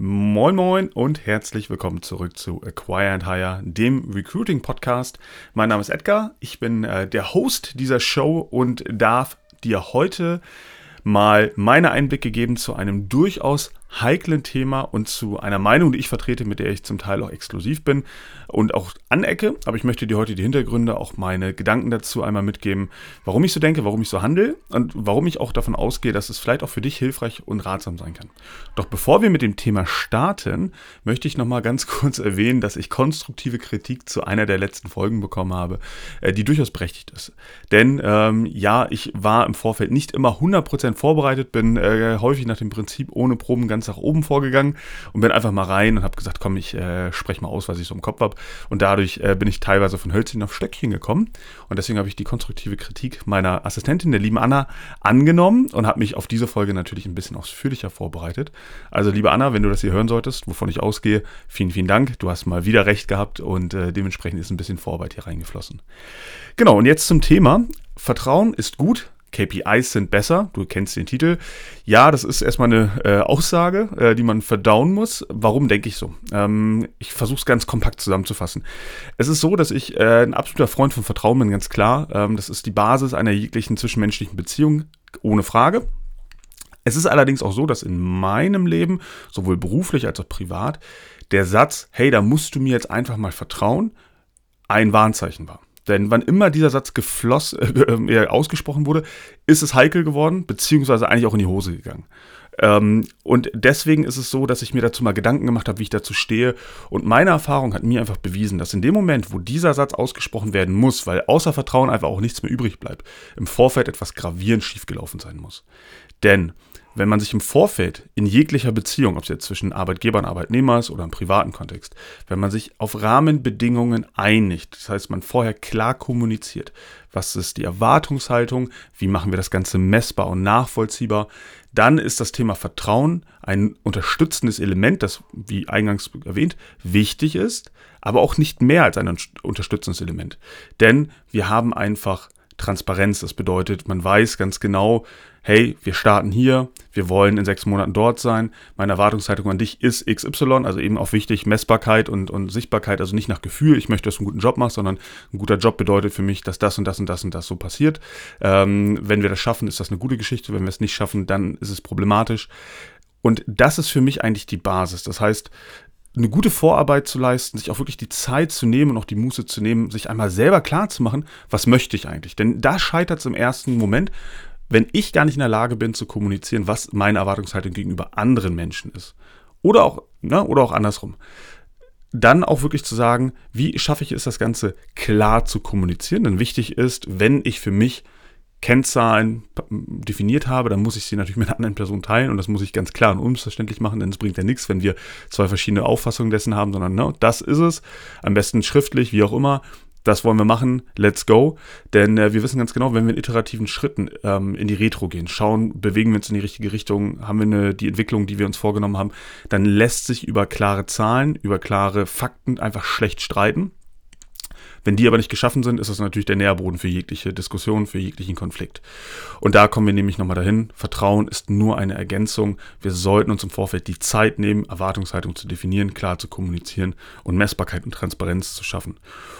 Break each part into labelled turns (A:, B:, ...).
A: Moin Moin und herzlich willkommen zurück zu Acquire and Hire, dem Recruiting Podcast. Mein Name ist Edgar, ich bin äh, der Host dieser Show und darf dir heute mal meine Einblicke geben zu einem durchaus heiklen Thema und zu einer Meinung, die ich vertrete, mit der ich zum Teil auch exklusiv bin und auch anecke. Aber ich möchte dir heute die Hintergründe, auch meine Gedanken dazu einmal mitgeben, warum ich so denke, warum ich so handle und warum ich auch davon ausgehe, dass es vielleicht auch für dich hilfreich und ratsam sein kann. Doch bevor wir mit dem Thema starten, möchte ich nochmal ganz kurz erwähnen, dass ich konstruktive Kritik zu einer der letzten Folgen bekommen habe, äh, die durchaus berechtigt ist. Denn ähm, ja, ich war im Vorfeld nicht immer 100% vorbereitet, bin äh, häufig nach dem Prinzip ohne Proben ganz nach oben vorgegangen und bin einfach mal rein und habe gesagt, komm, ich äh, spreche mal aus, was ich so im Kopf habe. Und dadurch äh, bin ich teilweise von Hölzchen auf Stöckchen gekommen. Und deswegen habe ich die konstruktive Kritik meiner Assistentin, der lieben Anna, angenommen und habe mich auf diese Folge natürlich ein bisschen ausführlicher vorbereitet. Also, liebe Anna, wenn du das hier hören solltest, wovon ich ausgehe, vielen, vielen Dank. Du hast mal wieder recht gehabt und äh, dementsprechend ist ein bisschen Vorarbeit hier reingeflossen. Genau, und jetzt zum Thema. Vertrauen ist gut, KPIs sind besser. Du kennst den Titel. Ja, das ist erstmal eine äh, Aussage, äh, die man verdauen muss. Warum denke ich so? Ähm, ich versuche es ganz kompakt zusammenzufassen. Es ist so, dass ich äh, ein absoluter Freund von Vertrauen bin, ganz klar. Ähm, das ist die Basis einer jeglichen zwischenmenschlichen Beziehung, ohne Frage. Es ist allerdings auch so, dass in meinem Leben, sowohl beruflich als auch privat, der Satz, hey, da musst du mir jetzt einfach mal vertrauen, ein Warnzeichen war. Denn wann immer dieser Satz gefloss, äh, ausgesprochen wurde, ist es heikel geworden, beziehungsweise eigentlich auch in die Hose gegangen. Ähm, und deswegen ist es so, dass ich mir dazu mal Gedanken gemacht habe, wie ich dazu stehe. Und meine Erfahrung hat mir einfach bewiesen, dass in dem Moment, wo dieser Satz ausgesprochen werden muss, weil außer Vertrauen einfach auch nichts mehr übrig bleibt, im Vorfeld etwas gravierend schiefgelaufen sein muss. Denn wenn man sich im Vorfeld in jeglicher Beziehung, ob es jetzt zwischen Arbeitgeber und Arbeitnehmer ist oder im privaten Kontext, wenn man sich auf Rahmenbedingungen einigt, das heißt, man vorher klar kommuniziert, was ist die Erwartungshaltung, wie machen wir das Ganze messbar und nachvollziehbar, dann ist das Thema Vertrauen ein unterstützendes Element, das, wie eingangs erwähnt, wichtig ist, aber auch nicht mehr als ein unterstützendes Element. Denn wir haben einfach Transparenz. Das bedeutet, man weiß ganz genau, hey, wir starten hier, wir wollen in sechs Monaten dort sein, meine Erwartungshaltung an dich ist XY, also eben auch wichtig, Messbarkeit und, und Sichtbarkeit, also nicht nach Gefühl, ich möchte, dass du einen guten Job machst, sondern ein guter Job bedeutet für mich, dass das und das und das und das so passiert. Ähm, wenn wir das schaffen, ist das eine gute Geschichte, wenn wir es nicht schaffen, dann ist es problematisch. Und das ist für mich eigentlich die Basis. Das heißt, eine gute Vorarbeit zu leisten, sich auch wirklich die Zeit zu nehmen und auch die Muße zu nehmen, sich einmal selber klar zu machen, was möchte ich eigentlich? Denn da scheitert es im ersten Moment, wenn ich gar nicht in der Lage bin zu kommunizieren, was meine Erwartungshaltung gegenüber anderen Menschen ist. Oder auch, ne, oder auch andersrum. Dann auch wirklich zu sagen, wie schaffe ich es, das Ganze klar zu kommunizieren? Denn wichtig ist, wenn ich für mich Kennzahlen definiert habe, dann muss ich sie natürlich mit einer anderen Person teilen und das muss ich ganz klar und unmissverständlich machen, denn es bringt ja nichts, wenn wir zwei verschiedene Auffassungen dessen haben, sondern ne, das ist es, am besten schriftlich, wie auch immer, das wollen wir machen, let's go. Denn äh, wir wissen ganz genau, wenn wir in iterativen Schritten ähm, in die Retro gehen, schauen, bewegen wir uns in die richtige Richtung, haben wir eine, die Entwicklung, die wir uns vorgenommen haben, dann lässt sich über klare Zahlen, über klare Fakten einfach schlecht streiten. Wenn die aber nicht geschaffen sind, ist das natürlich der Nährboden für jegliche Diskussion, für jeglichen Konflikt. Und da kommen wir nämlich nochmal dahin. Vertrauen ist nur eine Ergänzung. Wir sollten uns im Vorfeld die Zeit nehmen, Erwartungshaltung zu definieren, klar zu kommunizieren und Messbarkeit und Transparenz zu schaffen.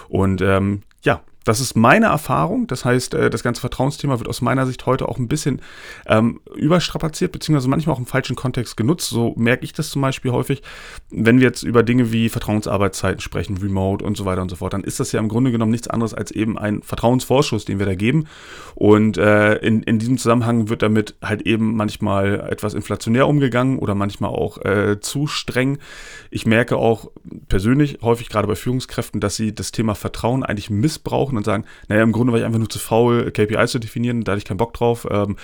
A: Und ähm, ja, das ist meine Erfahrung. Das heißt, äh, das ganze Vertrauensthema wird aus meiner Sicht heute auch ein bisschen ähm, überstrapaziert, beziehungsweise manchmal auch im falschen Kontext genutzt. So merke ich das zum Beispiel häufig. Wenn wir jetzt über Dinge wie Vertrauensarbeitszeiten sprechen, Remote und so weiter und so fort, dann ist das ja im Grunde genommen nichts anderes als eben ein Vertrauensvorschuss, den wir da geben. Und äh, in, in diesem Zusammenhang wird damit halt eben manchmal etwas inflationär umgegangen oder manchmal auch äh, zu streng. Ich merke auch persönlich häufig gerade bei Führungskräften, dass sie das Thema Vertrauen eigentlich missbrauchen und sagen, naja, im Grunde war ich einfach nur zu faul, KPIs zu definieren, da hatte ich keinen Bock drauf. Ähm,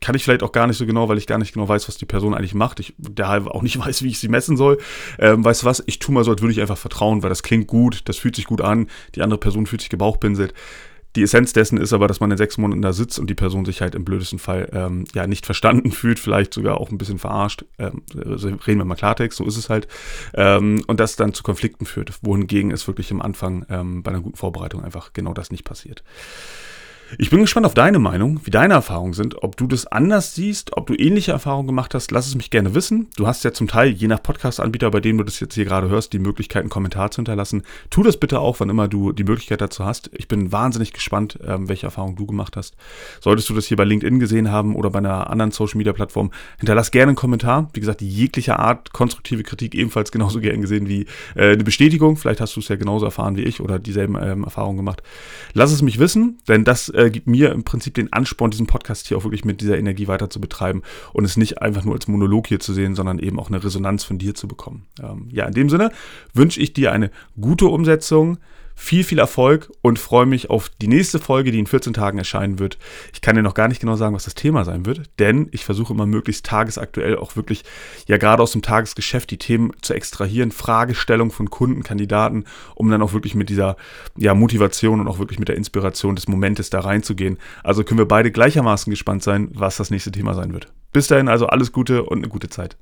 A: kann ich vielleicht auch gar nicht so genau, weil ich gar nicht genau weiß, was die Person eigentlich macht. Ich daher auch nicht weiß, wie ich sie messen soll. Ähm, weißt du was? Ich tue mal so, als würde ich einfach vertrauen, weil das klingt gut, das fühlt sich gut an, die andere Person fühlt sich gebauchpinselt. Die Essenz dessen ist aber, dass man in sechs Monaten da sitzt und die Person sich halt im blödesten Fall ähm, ja nicht verstanden fühlt, vielleicht sogar auch ein bisschen verarscht. Ähm, also reden wir mal Klartext, so ist es halt. Ähm, und das dann zu Konflikten führt, wohingegen es wirklich am Anfang ähm, bei einer guten Vorbereitung einfach genau das nicht passiert. Ich bin gespannt auf deine Meinung, wie deine Erfahrungen sind, ob du das anders siehst, ob du ähnliche Erfahrungen gemacht hast. Lass es mich gerne wissen. Du hast ja zum Teil, je nach Podcast-Anbieter, bei dem du das jetzt hier gerade hörst, die Möglichkeit, einen Kommentar zu hinterlassen. Tu das bitte auch, wann immer du die Möglichkeit dazu hast. Ich bin wahnsinnig gespannt, ähm, welche Erfahrungen du gemacht hast. Solltest du das hier bei LinkedIn gesehen haben oder bei einer anderen Social-Media-Plattform, hinterlass gerne einen Kommentar. Wie gesagt, jeglicher Art konstruktive Kritik ebenfalls genauso gern gesehen wie äh, eine Bestätigung. Vielleicht hast du es ja genauso erfahren wie ich oder dieselben ähm, Erfahrungen gemacht. Lass es mich wissen, denn das äh, gibt mir im Prinzip den Ansporn, diesen Podcast hier auch wirklich mit dieser Energie weiter zu betreiben und es nicht einfach nur als Monolog hier zu sehen, sondern eben auch eine Resonanz von dir zu bekommen. Ähm, ja, in dem Sinne wünsche ich dir eine gute Umsetzung viel, viel Erfolg und freue mich auf die nächste Folge, die in 14 Tagen erscheinen wird. Ich kann dir noch gar nicht genau sagen, was das Thema sein wird, denn ich versuche immer möglichst tagesaktuell auch wirklich, ja gerade aus dem Tagesgeschäft, die Themen zu extrahieren, Fragestellung von Kunden, Kandidaten, um dann auch wirklich mit dieser ja, Motivation und auch wirklich mit der Inspiration des Momentes da reinzugehen. Also können wir beide gleichermaßen gespannt sein, was das nächste Thema sein wird. Bis dahin also alles Gute und eine gute Zeit.